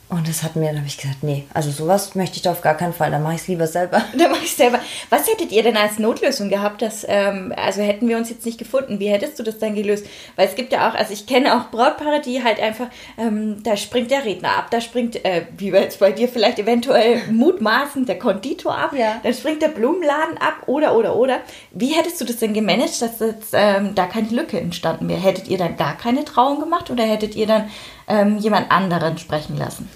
Und das hat mir, da habe ich gesagt, nee, also sowas möchte ich da auf gar keinen Fall. Dann mache ich es lieber selber. Da mache ich selber. Was hättet ihr denn als Notlösung gehabt? Dass, ähm, also hätten wir uns jetzt nicht gefunden. Wie hättest du das dann gelöst? Weil es gibt ja auch, also ich kenne auch Brautpaare, die halt einfach, ähm, da springt der Redner ab, da springt, äh, wie bei jetzt bei dir vielleicht eventuell mutmaßend der Konditor ab, Ja. dann springt der Blumenladen ab oder oder oder. Wie hättest du das denn gemanagt, dass jetzt, ähm, da keine Lücke entstanden wäre? Hättet ihr dann gar keine Trauung gemacht oder hättet ihr dann ähm, jemand anderen sprechen lassen?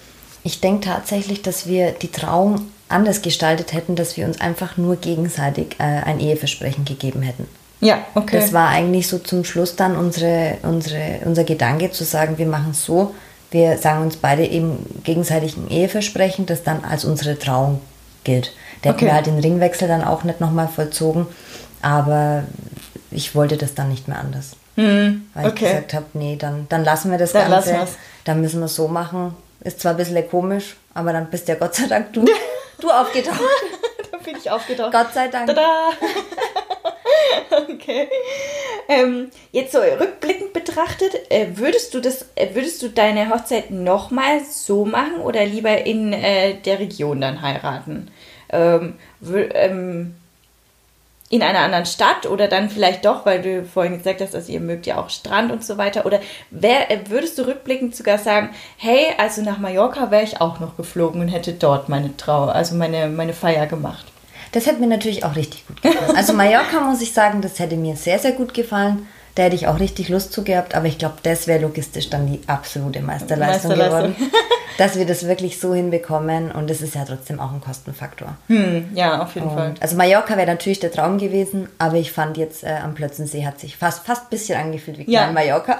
Ich denke tatsächlich, dass wir die Trauung anders gestaltet hätten, dass wir uns einfach nur gegenseitig äh, ein Eheversprechen gegeben hätten. Ja, okay. Das war eigentlich so zum Schluss dann unsere, unsere, unser Gedanke zu sagen, wir machen es so, wir sagen uns beide eben gegenseitig ein Eheversprechen, das dann als unsere Trauung gilt. Hätten Okay. wir halt den Ringwechsel dann auch nicht nochmal vollzogen, aber ich wollte das dann nicht mehr anders. Weil ich okay. gesagt habe, nee, dann, dann lassen wir das Dann Ganze. Dann müssen wir es so machen. Ist zwar ein bisschen komisch, aber dann bist ja Gott sei Dank du, du aufgetaucht. da bin ich aufgetaucht. Gott sei Dank. Tada! okay. Ähm, jetzt so rückblickend betrachtet, äh, würdest du das, äh, würdest du deine Hochzeit nochmal so machen oder lieber in äh, der Region dann heiraten? Ähm, ähm, in einer anderen Stadt oder dann vielleicht doch, weil du vorhin gesagt hast, also ihr mögt ja auch Strand und so weiter. Oder wär, äh, würdest du rückblickend sogar sagen, hey, also nach Mallorca wäre ich auch noch geflogen und hätte dort meine Trau, also meine, meine Feier gemacht. Das hätte mir natürlich auch richtig gut gefallen. Also Mallorca muss ich sagen, das hätte mir sehr, sehr gut gefallen. Da hätte ich auch richtig Lust zu gehabt, aber ich glaube, das wäre logistisch dann die absolute Meisterleistung, Meisterleistung. geworden. Dass wir das wirklich so hinbekommen und das ist ja trotzdem auch ein Kostenfaktor. Hm, ja, auf jeden Fall. Und, also Mallorca wäre natürlich der Traum gewesen, aber ich fand jetzt äh, am Plötzensee hat sich fast fast ein bisschen angefühlt wie Ja. Mallorca.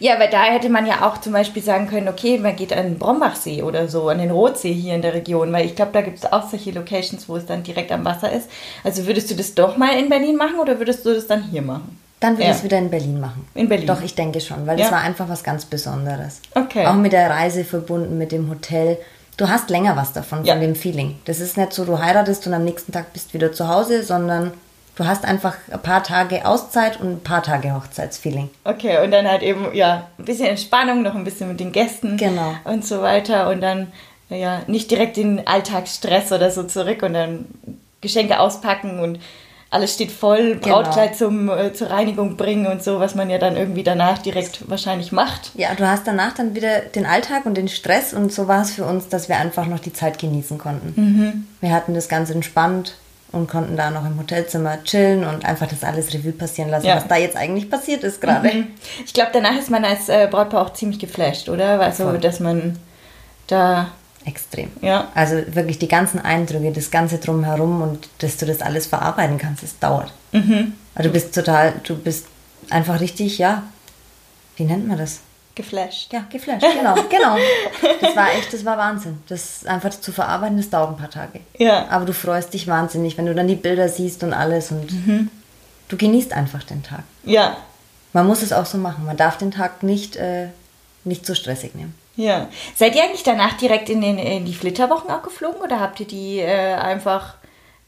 Ja, weil da hätte man ja auch zum Beispiel sagen können, okay, man geht an den Brombachsee oder so, an den Rotsee hier in der Region, weil ich glaube, da gibt es auch solche Locations, wo es dann direkt am Wasser ist. Also würdest du das doch mal in Berlin machen oder würdest du das dann hier machen? Dann würde Ja. ich es wieder in Berlin machen. In Berlin. Doch, ich denke schon, weil Ja. das war einfach was ganz Besonderes. Okay. Auch mit der Reise verbunden, mit dem Hotel. Du hast länger was davon, Ja. von dem Feeling. Das ist nicht so, du heiratest und am nächsten Tag bist wieder zu Hause, sondern du hast einfach ein paar Tage Auszeit und ein paar Tage Hochzeitsfeeling. Okay, und dann halt eben, ja, ein bisschen Entspannung, noch ein bisschen mit den Gästen Genau. und so weiter und dann, ja, nicht direkt den Alltagsstress oder so zurück und dann Geschenke auspacken und alles steht voll, Genau. Brautkleid zum, äh, zur Reinigung bringen und so, was man ja dann irgendwie danach direkt wahrscheinlich macht. Ja, du hast danach dann wieder den Alltag und den Stress und so war es für uns, dass wir einfach noch die Zeit genießen konnten. Wir hatten das ganz entspannt und konnten da noch im Hotelzimmer chillen und einfach das alles Revue passieren lassen, Ja. was da jetzt eigentlich passiert ist gerade. Mhm. Ich glaube, danach ist man als äh, Brautpaar auch ziemlich geflasht, oder? Also, Voll. dass man da, Extrem. ja, Also wirklich die ganzen Eindrücke, das Ganze drumherum und dass du das alles verarbeiten kannst, es dauert. Mhm. Also du bist total, du bist einfach richtig, ja, wie nennt man das? geflasht. Ja, geflasht, genau, genau. Das war echt, das war Wahnsinn. Das einfach zu verarbeiten, das dauert ein paar Tage. Ja. Aber du freust dich wahnsinnig, wenn du dann die Bilder siehst und alles und du genießt einfach den Tag. Ja, Man muss es auch so machen. Man darf den Tag nicht, äh, nicht so stressig nehmen. Ja. Seid ihr eigentlich danach direkt in, den, in die Flitterwochen auch geflogen oder habt ihr die äh, einfach,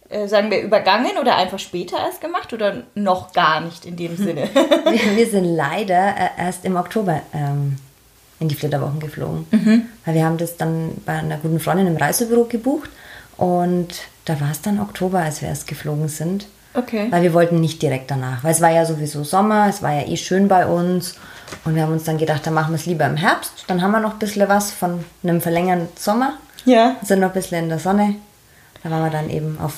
äh, sagen wir, übergangen oder einfach später erst gemacht oder noch gar nicht in dem Sinne? Wir, wir sind leider äh, erst im Oktober ähm, in die Flitterwochen geflogen. Weil wir haben das dann bei einer guten Freundin im Reisebüro gebucht und da war es dann Oktober, als wir erst geflogen sind. Okay. Weil wir wollten nicht direkt danach, weil es war ja sowieso Sommer, es war ja eh schön bei uns und wir haben uns dann gedacht, dann machen wir es lieber im Herbst. Dann haben wir noch ein bisschen was von einem verlängerten Sommer, Ja, sind noch ein bisschen in der Sonne. Da waren wir dann eben auf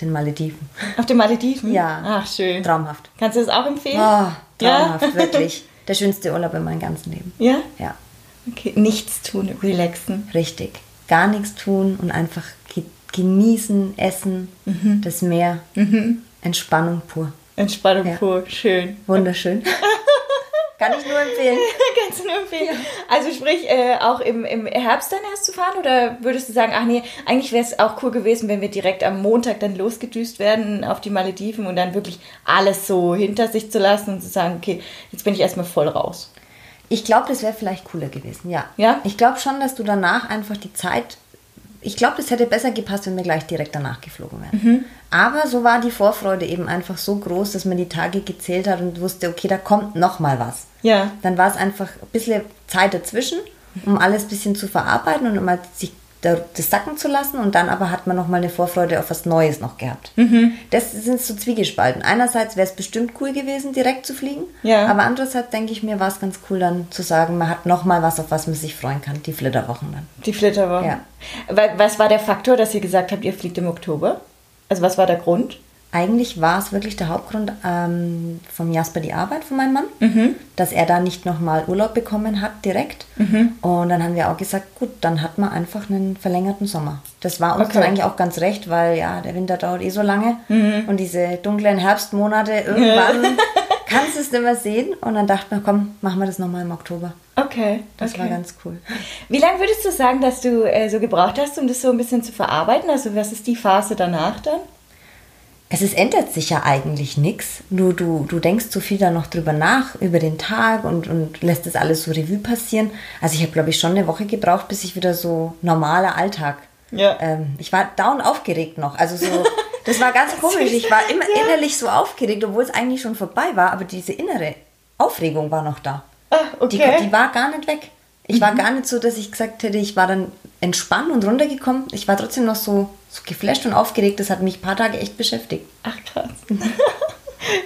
den Malediven. auf den Malediven? Ja. Ach, schön. Traumhaft. Kannst du das auch empfehlen? Oh, traumhaft, Ja? wirklich. Der schönste Urlaub in meinem ganzen Leben. Ja? Ja, Okay, nichts tun, relaxen. richtig. Gar nichts tun und einfach ge genießen, essen, Mhm. das Meer. Entspannung pur. Entspannung Ja. pur, schön. Wunderschön. Kann ich nur empfehlen. Kannst du nur empfehlen. Also sprich, äh, auch im, im Herbst dann erst zu fahren oder würdest du sagen, ach nee, eigentlich wäre es auch cool gewesen, wenn wir direkt am Montag dann losgedüst werden auf die Malediven und dann wirklich alles so hinter sich zu lassen und zu sagen, okay, jetzt bin ich erstmal voll raus. Ich glaube, das wäre vielleicht cooler gewesen, ja. Ja? Ich glaube schon, dass du danach einfach die Zeit. Ich glaube, das hätte besser gepasst, wenn wir gleich direkt danach geflogen wären. Mhm. Aber so war die Vorfreude eben einfach so groß, dass man die Tage gezählt hat und wusste, okay, da kommt noch mal was. Ja. Dann war es einfach ein bisschen Zeit dazwischen, um alles ein bisschen zu verarbeiten und um sich da- das sacken zu lassen. Und dann aber hat man noch mal eine Vorfreude auf was Neues noch gehabt. Mhm. Das sind so zwiegespalten. Einerseits wäre es bestimmt cool gewesen, direkt zu fliegen. Ja. Aber andererseits denke ich mir, war es ganz cool dann zu sagen, man hat noch mal was, auf was man sich freuen kann. Die Flitterwochen dann. Die Flitterwochen. Ja. Wa- Was war der Faktor, dass ihr gesagt habt, ihr fliegt im Oktober? Also was war der Grund? Eigentlich war es wirklich der Hauptgrund ähm, vom Jasper die Arbeit von meinem Mann, Mhm. dass er da nicht nochmal Urlaub bekommen hat direkt. Mhm. Und dann haben wir auch gesagt, gut, dann hat man einfach einen verlängerten Sommer. Das war uns Okay. dann eigentlich auch ganz recht, weil ja, der Winter dauert eh so lange Mhm. und diese dunklen Herbstmonate, irgendwann kannst du es nicht mehr sehen. Und dann dachten wir, komm, machen wir das nochmal im Oktober. Okay. Das okay. war ganz cool. Wie lange würdest du sagen, dass du äh, so gebraucht hast, um das so ein bisschen zu verarbeiten? Also was ist die Phase danach dann? Es ist, ändert sich ja eigentlich nichts. Du, du, du denkst so viel da noch drüber nach, über den Tag und, und lässt das alles so Revue passieren. Also ich habe, glaube ich, schon eine Woche gebraucht, bis ich wieder so normaler Alltag. Ja. Ähm, ich war down aufgeregt noch. Also so, das war ganz komisch. Ich war immer innerlich so aufgeregt, obwohl es eigentlich schon vorbei war, aber diese innere Aufregung war noch da. Ah, Die, okay. die war gar nicht weg. Ich war gar nicht so, dass ich gesagt hätte, ich war dann entspannt und runtergekommen. Ich war trotzdem noch so, so geflasht und aufgeregt. Das hat mich ein paar Tage echt beschäftigt. Ach krass.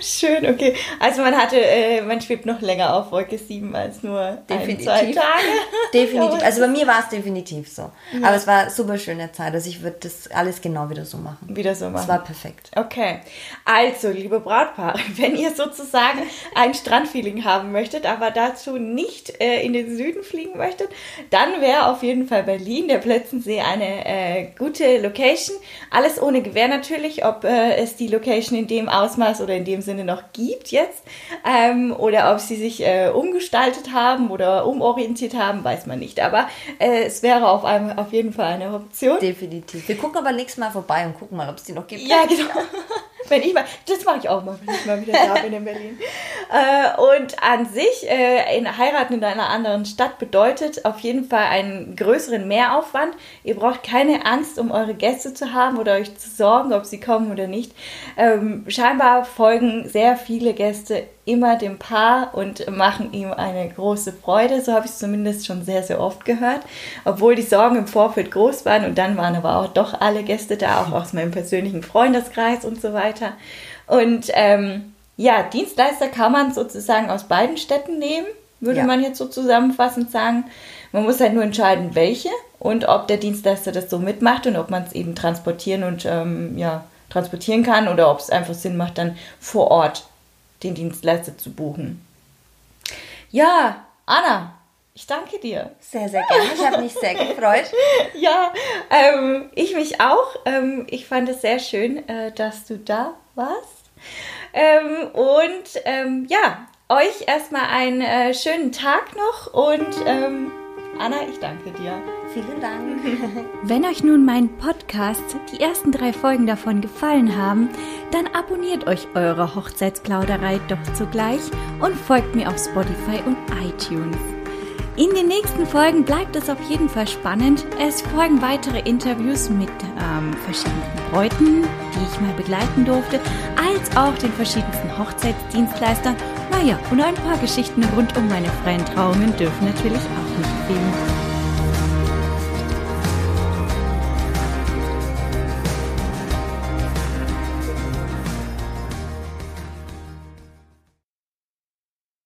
Schön, okay. Also man hatte, äh, man schwebt noch länger auf Wolke 7 als nur ein, Definitiv. zwei Tage. Definitiv. Also bei mir war es definitiv so. Aber es war super schöne Zeit. Also ich würde das alles genau wieder so machen. Wieder so machen. Es war perfekt. Okay, also liebe Brautpaare, wenn ihr sozusagen ein Strandfeeling haben möchtet, aber dazu nicht äh, in den Süden fliegen möchtet, dann wäre auf jeden Fall Berlin, der Plötzensee, eine äh, gute Location. Alles ohne Gewähr natürlich, ob äh, es die Location in dem Ausmaß oder in dem Sinne noch gibt jetzt ähm, oder ob sie sich äh, umgestaltet haben oder umorientiert haben, weiß man nicht. Aber äh, es wäre auf, einem, auf jeden Fall eine Option. Definitiv. Wir gucken aber nächstes Mal vorbei und gucken mal, ob es die noch gibt. Ja, genau. Wenn ich mal, das mache ich auch mal, wenn ich mal wieder da bin in Berlin. Äh, und an sich, äh, in heiraten in einer anderen Stadt bedeutet auf jeden Fall einen größeren Mehraufwand. Ihr braucht keine Angst, um eure Gäste zu haben oder euch zu sorgen, ob sie kommen oder nicht. Ähm, scheinbar folgen sehr viele Gäste immer dem Paar und machen ihm eine große Freude. So habe ich es zumindest schon sehr, sehr oft gehört. Obwohl die Sorgen im Vorfeld groß waren und dann waren aber auch doch alle Gäste da, auch aus meinem persönlichen Freundeskreis und so weiter. Und ähm, ja, Dienstleister kann man sozusagen aus beiden Städten nehmen, würde Ja. man jetzt so zusammenfassend sagen. Man muss halt nur entscheiden, welche und ob der Dienstleister das so mitmacht und ob man es eben transportieren und ähm, ja, transportieren kann oder ob es einfach Sinn macht, dann vor Ort den Dienstleister zu buchen. Ja, Anna, ich danke dir. Sehr, sehr gerne. Ich habe mich sehr gefreut. ja, ähm, ich mich auch. Ähm, ich fand es sehr schön, äh, dass du da warst. Ähm, und ähm, ja, euch erstmal einen äh, schönen Tag noch und ähm, Anna, ich danke dir. Vielen Dank. Wenn euch nun mein Podcast, die ersten drei Folgen davon gefallen haben, dann abonniert euch eure Hochzeitsplauderei doch zugleich und folgt mir auf Spotify und iTunes. In den nächsten Folgen bleibt es auf jeden Fall spannend. Es folgen weitere Interviews mit ähm, verschiedenen Bräuten, die ich mal begleiten durfte, als auch den verschiedensten Hochzeitsdienstleistern. Naja, und ein paar Geschichten rund um meine freien Trauungen dürfen natürlich auch nicht fehlen.